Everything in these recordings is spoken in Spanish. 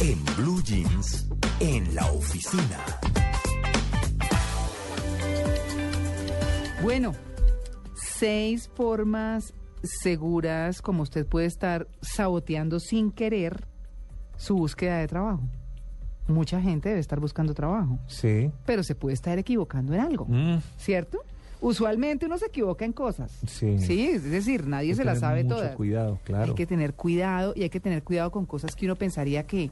En Blue Jeans, en la oficina. Bueno, seis formas seguras como usted puede estar saboteando sin querer su búsqueda de trabajo. Mucha gente debe estar buscando trabajo, Sí. pero se puede estar equivocando en algo, Mm, ¿cierto? Usualmente uno se equivoca en cosas. Sí. es decir, nadie hay se las sabe mucho todas. cuidado, claro. Hay que tener cuidado y hay que tener cuidado con cosas que uno pensaría que,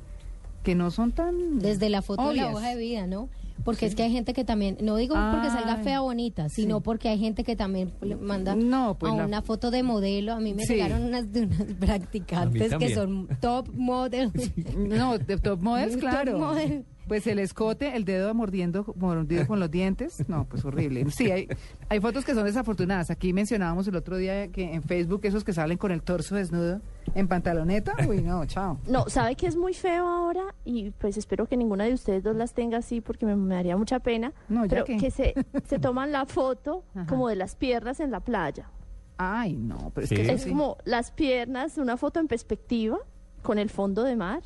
que no son tan... Desde la foto de la obvias. hoja de vida, ¿no? Porque es que hay gente que también, no digo porque salga fea o bonita, sino sí. porque hay gente que también le manda No, pues a la- una foto de modelo. A mí me Sí. llegaron unas de unas practicantes que son top model. No, de top models, Top claro. model. Pues el escote, el dedo mordiendo, mordido con los dientes, no, pues horrible. Sí, hay, hay fotos que son desafortunadas. Aquí mencionábamos el otro día que en Facebook esos que salen con el torso desnudo en pantaloneta. Uy, no, chao. No, sabe que es muy feo ahora y pues espero que ninguna de ustedes dos las tenga así porque me, me daría mucha pena. No, ya pero que- que se, se toman la foto Ajá. como de las piernas en la playa. Ay, no, pero es Sí. que eso Es sí. como las piernas, una foto en perspectiva con el fondo de mar.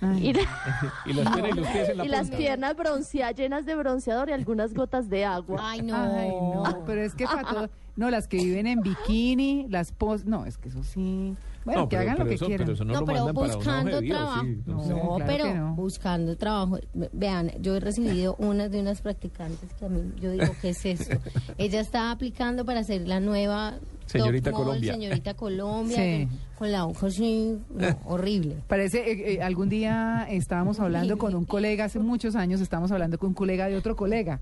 Y, la- Y las piernas y los pies en la y las punta. piernas bronceadas llenas de bronceador y algunas gotas de agua. Ay, no. Ay, no, pero es que para todo, no, las que viven en bikini, las pos, no, es que eso sí, bueno, No, que pero- hagan pero lo que eso- quieran. pero eso no, No, lo pero buscando vida, trabajo. sí, No, no sé. No, claro pero buscando trabajo. Ve- Vean, yo he recibido una de unas practicantes que a mí, yo digo, ¿qué es esto? Ella estaba aplicando para ser la nueva Señorita Colombia. Señorita Colombia, Sí. con, con la hoja así, no, horrible. Parece, eh, eh, algún día estábamos hablando con un colega, hace muchos años estábamos hablando con un colega de otro colega.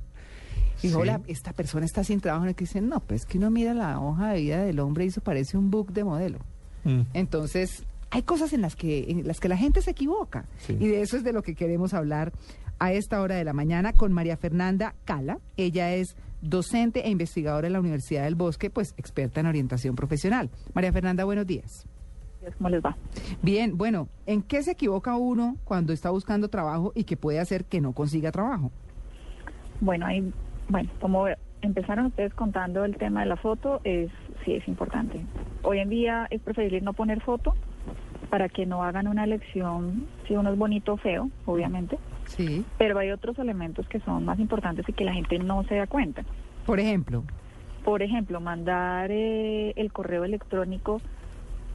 Y dijo, Sí. hola, esta persona está sin trabajo. Y que dicen, no, pues que uno mira la hoja de vida del hombre y eso parece un book de modelo. Mm. Entonces, hay cosas en las que, en las que la gente se equivoca. Sí. Y de eso es de lo que queremos hablar a esta hora de la mañana con María Fernanda Cala. Ella es docente e investigadora en la Universidad del Bosque, pues experta en orientación profesional. María Fernanda, buenos días. ¿Cómo les va? Bien, bueno, ¿en qué se equivoca uno cuando está buscando trabajo y que puede hacer que no consiga trabajo? Bueno, ahí, bueno, como empezaron ustedes contando el tema de la foto, es sí es importante. Hoy en día es preferible no poner foto para que no hagan una elección si uno es bonito o feo, obviamente, Sí. pero hay otros elementos que son más importantes y que la gente no se da cuenta. Por ejemplo, Por ejemplo, mandar eh, el correo electrónico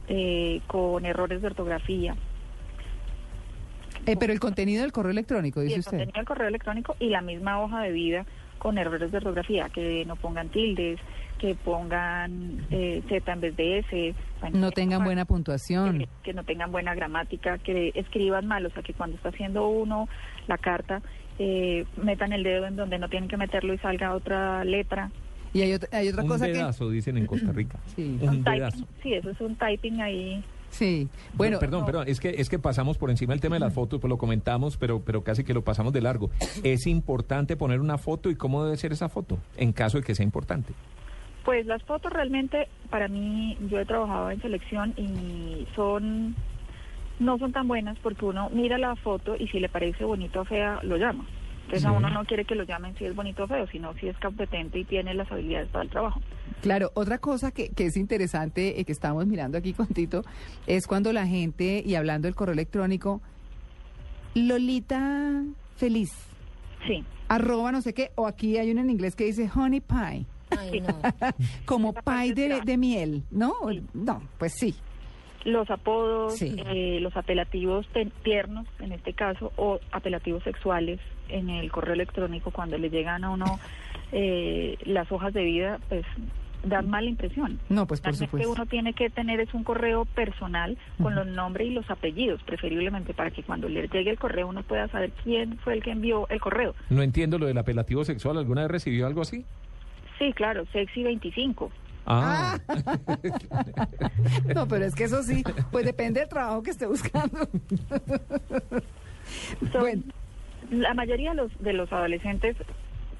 eh, con errores de ortografía. eh, pero el contenido del correo electrónico, dice el usted. contenido del correo electrónico y la misma hoja de vida con errores de ortografía, que no pongan tildes, que pongan eh, Z en vez de S. bueno, No tengan buena puntuación. Que, que no tengan buena gramática, que escriban mal, o sea, que cuando está haciendo uno la carta, eh, metan el dedo en donde no tienen que meterlo y salga otra letra. Y hay otra, hay otra Un cosa que... dedazo, dicen en Costa Rica. Sí. Un Typing, dedazo. sí, eso es un typing ahí. Sí, bueno, perdón, no. perdón, es que es que pasamos por encima del tema de las fotos, pues lo comentamos, pero pero casi que lo pasamos de largo. Es importante poner una foto y cómo debe ser esa foto en caso de que sea importante. Pues las fotos realmente, para mí, yo he trabajado en selección y son, no son tan buenas porque uno mira la foto y si le parece bonito o fea, lo llama. Entonces a uno no quiere que lo llamen si es bonito o feo, sino si es competente y tiene las habilidades para el trabajo. Claro, otra cosa que, que es interesante eh, que estamos mirando aquí con Tito es cuando la gente, y hablando del correo electrónico, Lolita feliz, Sí, arroba no sé qué, o aquí hay uno en inglés que dice honey pie, Ay, no. como pie de, de miel, ¿no? Sí. No, pues sí. Los apodos, Sí. eh, los apelativos tiernos en este caso o apelativos sexuales en el correo electrónico cuando le llegan a uno eh, las hojas de vida, pues dan mala impresión. No, pues por Realmente supuesto. uno tiene que tener es un correo personal con los nombres y los apellidos, preferiblemente para que cuando le llegue el correo uno pueda saber quién fue el que envió el correo. No entiendo lo del apelativo sexual, ¿alguna vez recibió algo así? Sí, claro, sexy 25. Ah, No, pero es que eso sí, pues depende del trabajo que esté buscando. Bueno. La mayoría de los, de los adolescentes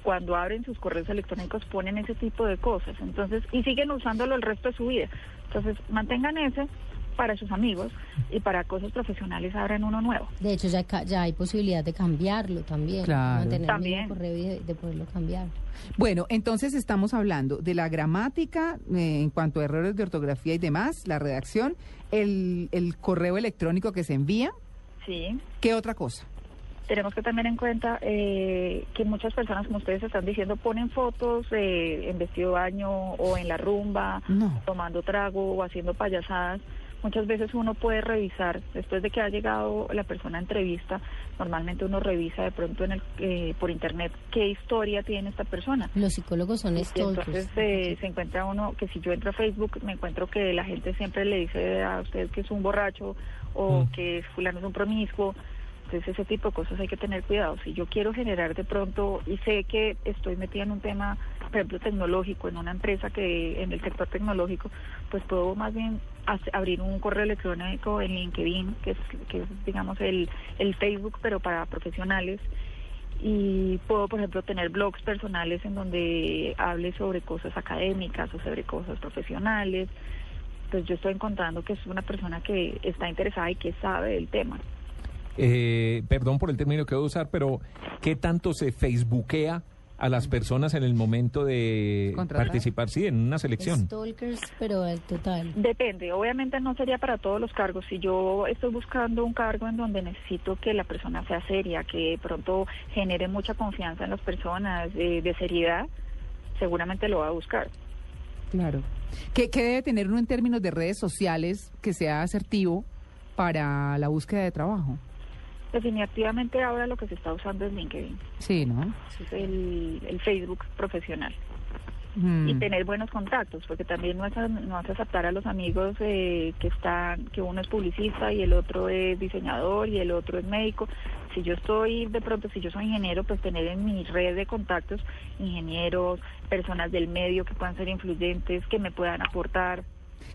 cuando abren sus correos electrónicos ponen ese tipo de cosas, entonces y siguen usándolo el resto de su vida. Entonces mantengan ese para sus amigos y para cosas profesionales abran uno nuevo. De hecho, ya, ya hay posibilidad de cambiarlo también. Claro. También. mismo correo y de, de poderlo cambiar. Bueno, entonces estamos hablando de la gramática eh, en cuanto a errores de ortografía y demás, la redacción, el, el correo electrónico que se envía. Sí. ¿Qué otra cosa? Tenemos que tener en cuenta eh, que muchas personas, como ustedes están diciendo, ponen fotos eh, en vestido de baño o en la rumba, No. tomando trago o haciendo payasadas. Muchas veces uno puede revisar, después de que ha llegado la persona a entrevista, normalmente uno revisa de pronto en el, eh, por internet qué historia tiene esta persona. Los psicólogos son stalkers. entonces eh, se encuentra uno que si yo entro a Facebook me encuentro que la gente siempre le dice a usted que es un borracho o Mm. que fulano es un promiscuo. Entonces ese tipo de cosas hay que tener cuidado. Si yo quiero generar de pronto y sé que estoy metida en un tema, por ejemplo, tecnológico, en una empresa que en el sector tecnológico, pues puedo más bien abrir un correo electrónico en LinkedIn, que es, que digamos, el, el Facebook, pero para profesionales y puedo, por ejemplo, tener blogs personales en donde hable sobre cosas académicas o sobre cosas profesionales. Pues yo estoy encontrando que es una persona que está interesada y que sabe del tema. Eh, perdón por el término que voy a usar, pero ¿qué tanto se facebookea a las personas en el momento de Contratar. participar, sí, en una selección? Stalkers, pero al total. Depende, obviamente no sería para todos los cargos. Si yo estoy buscando un cargo en donde necesito que la persona sea seria, que de pronto genere mucha confianza en las personas, de, de seriedad, seguramente lo va a buscar. Claro. ¿Qué, qué debe tener uno en términos de redes sociales que sea asertivo para la búsqueda de trabajo? Definitivamente ahora lo que se está usando es LinkedIn, Sí, ¿no? es el, el Facebook profesional. Mm. y tener buenos contactos, porque también no es, no es aceptar a los amigos eh, que están, que uno es publicista y el otro es diseñador y el otro es médico. Si yo estoy, de pronto, si yo soy ingeniero, pues tener en mi red de contactos ingenieros, personas del medio que puedan ser influyentes, que me puedan aportar.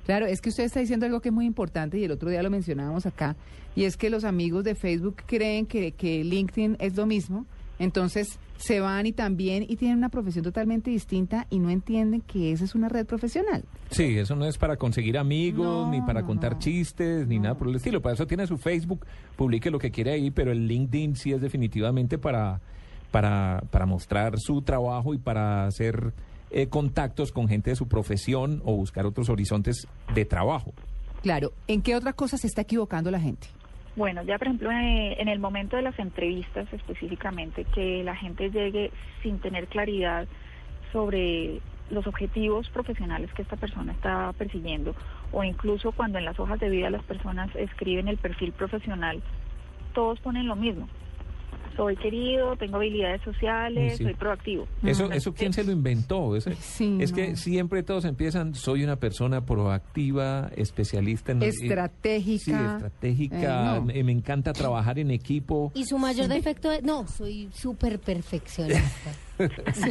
Claro, es que usted está diciendo algo que es muy importante y el otro día lo mencionábamos acá, y es que los amigos de Facebook creen que, que LinkedIn es lo mismo, entonces se van y también y tienen una profesión totalmente distinta y no entienden que esa es una red profesional. Sí, eso no es para conseguir amigos, No, ni para contar no. chistes, ni nada por el estilo. Para eso tiene su Facebook, publique lo que quiere ahí, pero el LinkedIn sí es definitivamente para, para, para mostrar su trabajo y para hacer eh, contactos con gente de su profesión o buscar otros horizontes de trabajo. Claro, ¿en qué otra cosa se está equivocando la gente? Bueno, ya por ejemplo eh, en el momento de las entrevistas específicamente, que la gente llegue sin tener claridad sobre los objetivos profesionales que esta persona está persiguiendo o incluso cuando en las hojas de vida las personas escriben el perfil profesional, todos ponen lo mismo. Soy querido, tengo habilidades sociales, Sí. soy proactivo. Eso, eso ¿quién se lo inventó? Sí, es no. que siempre todos empiezan, soy una persona proactiva, especialista en... Estratégica. Sí, estratégica, Eh, no. me, me encanta trabajar en equipo. Y su mayor defecto es, no, soy súper perfeccionista.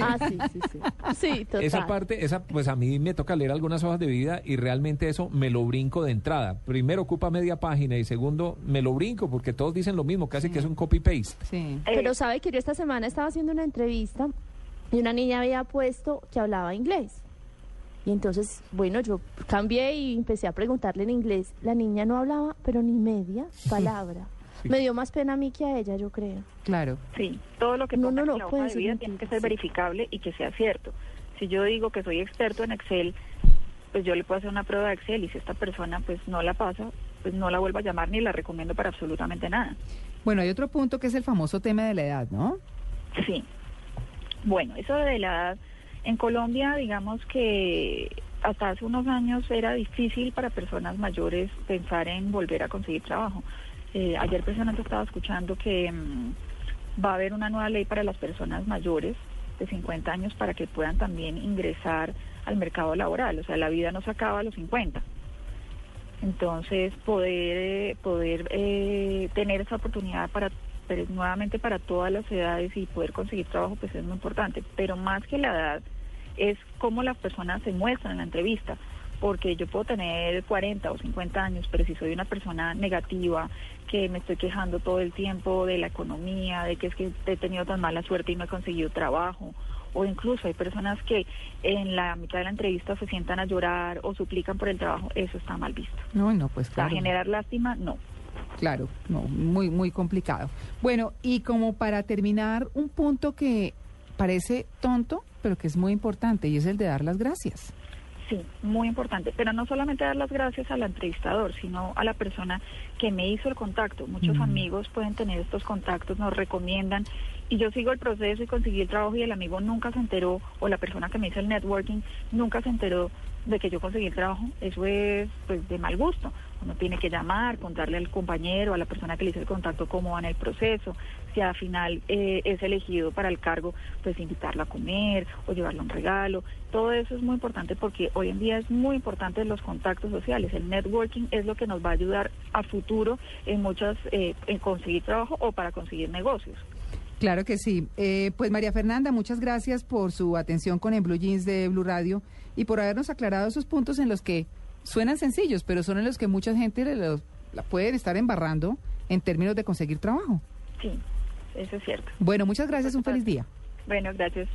Ah, sí, sí, sí. Sí, total. Esa parte, esa, pues a mí me toca leer algunas hojas de vida y realmente eso me lo brinco de entrada. Primero ocupa media página y segundo me lo brinco porque todos dicen lo mismo, casi que es un copy-paste. Sí. Pero sabe que yo esta semana estaba haciendo una entrevista y una niña había puesto que hablaba inglés. Y entonces, bueno, yo cambié y empecé a preguntarle en inglés. La niña no hablaba, pero ni media palabra. Me dio más pena a mí que a ella, yo creo. Claro. Sí, todo lo que No, ponga no, no, en la puede hoja de ser vida mentira, tiene que ser sí. verificable y que sea cierto. Si yo digo que soy experto en Excel, pues yo le puedo hacer una prueba de Excel y si esta persona pues no la pasa, pues no la vuelvo a llamar ni la recomiendo para absolutamente nada. Bueno, hay otro punto que es el famoso tema de la edad, ¿no? Sí. Bueno, eso de la edad, en Colombia digamos que hasta hace unos años era difícil para personas mayores pensar en volver a conseguir trabajo. Eh, ayer precisamente estaba escuchando que mm, va a haber una nueva ley para las personas mayores de 50 años para que puedan también ingresar al mercado laboral. O sea, la vida no se acaba a los 50. Entonces, poder, eh, poder eh, tener esa oportunidad para nuevamente para todas las edades y poder conseguir trabajo, pues es muy importante. Pero más que la edad, es cómo las personas se muestran en la entrevista porque yo puedo tener 40 o 50 años, pero si soy una persona negativa, que me estoy quejando todo el tiempo de la economía, de que es que he tenido tan mala suerte y no he conseguido trabajo, o incluso hay personas que en la mitad de la entrevista se sientan a llorar o suplican por el trabajo, eso está mal visto. No, no, pues O sea, claro. generar lástima, no. Claro, no, muy, muy complicado. Bueno, y como para terminar, un punto que parece tonto, pero que es muy importante, y es el de dar las gracias. Sí, muy importante. Pero no solamente dar las gracias al entrevistador, sino a la persona que me hizo el contacto. Muchos Mm. amigos pueden tener estos contactos, nos recomiendan y yo sigo el proceso y conseguí el trabajo y el amigo nunca se enteró o la persona que me hizo el networking nunca se enteró de que yo conseguí el trabajo. Eso es pues de mal gusto. Uno tiene que llamar, contarle al compañero, a la persona que le hizo el contacto cómo va en el proceso. Si al final eh, es elegido para el cargo, pues invitarlo a comer o llevarle un regalo. Todo eso es muy importante porque hoy en día es muy importante los contactos sociales. El networking es lo que nos va a ayudar a futuro en muchas, eh, en conseguir trabajo o para conseguir negocios. Claro que sí. Eh, pues María Fernanda, muchas gracias por su atención con el Blue Jeans de Blue Radio y por habernos aclarado esos puntos en los que suenan sencillos, pero son en los que mucha gente le los- la pueden estar embarrando en términos de conseguir trabajo. Sí, eso es cierto. Bueno, muchas gracias, un feliz día. Bueno, gracias.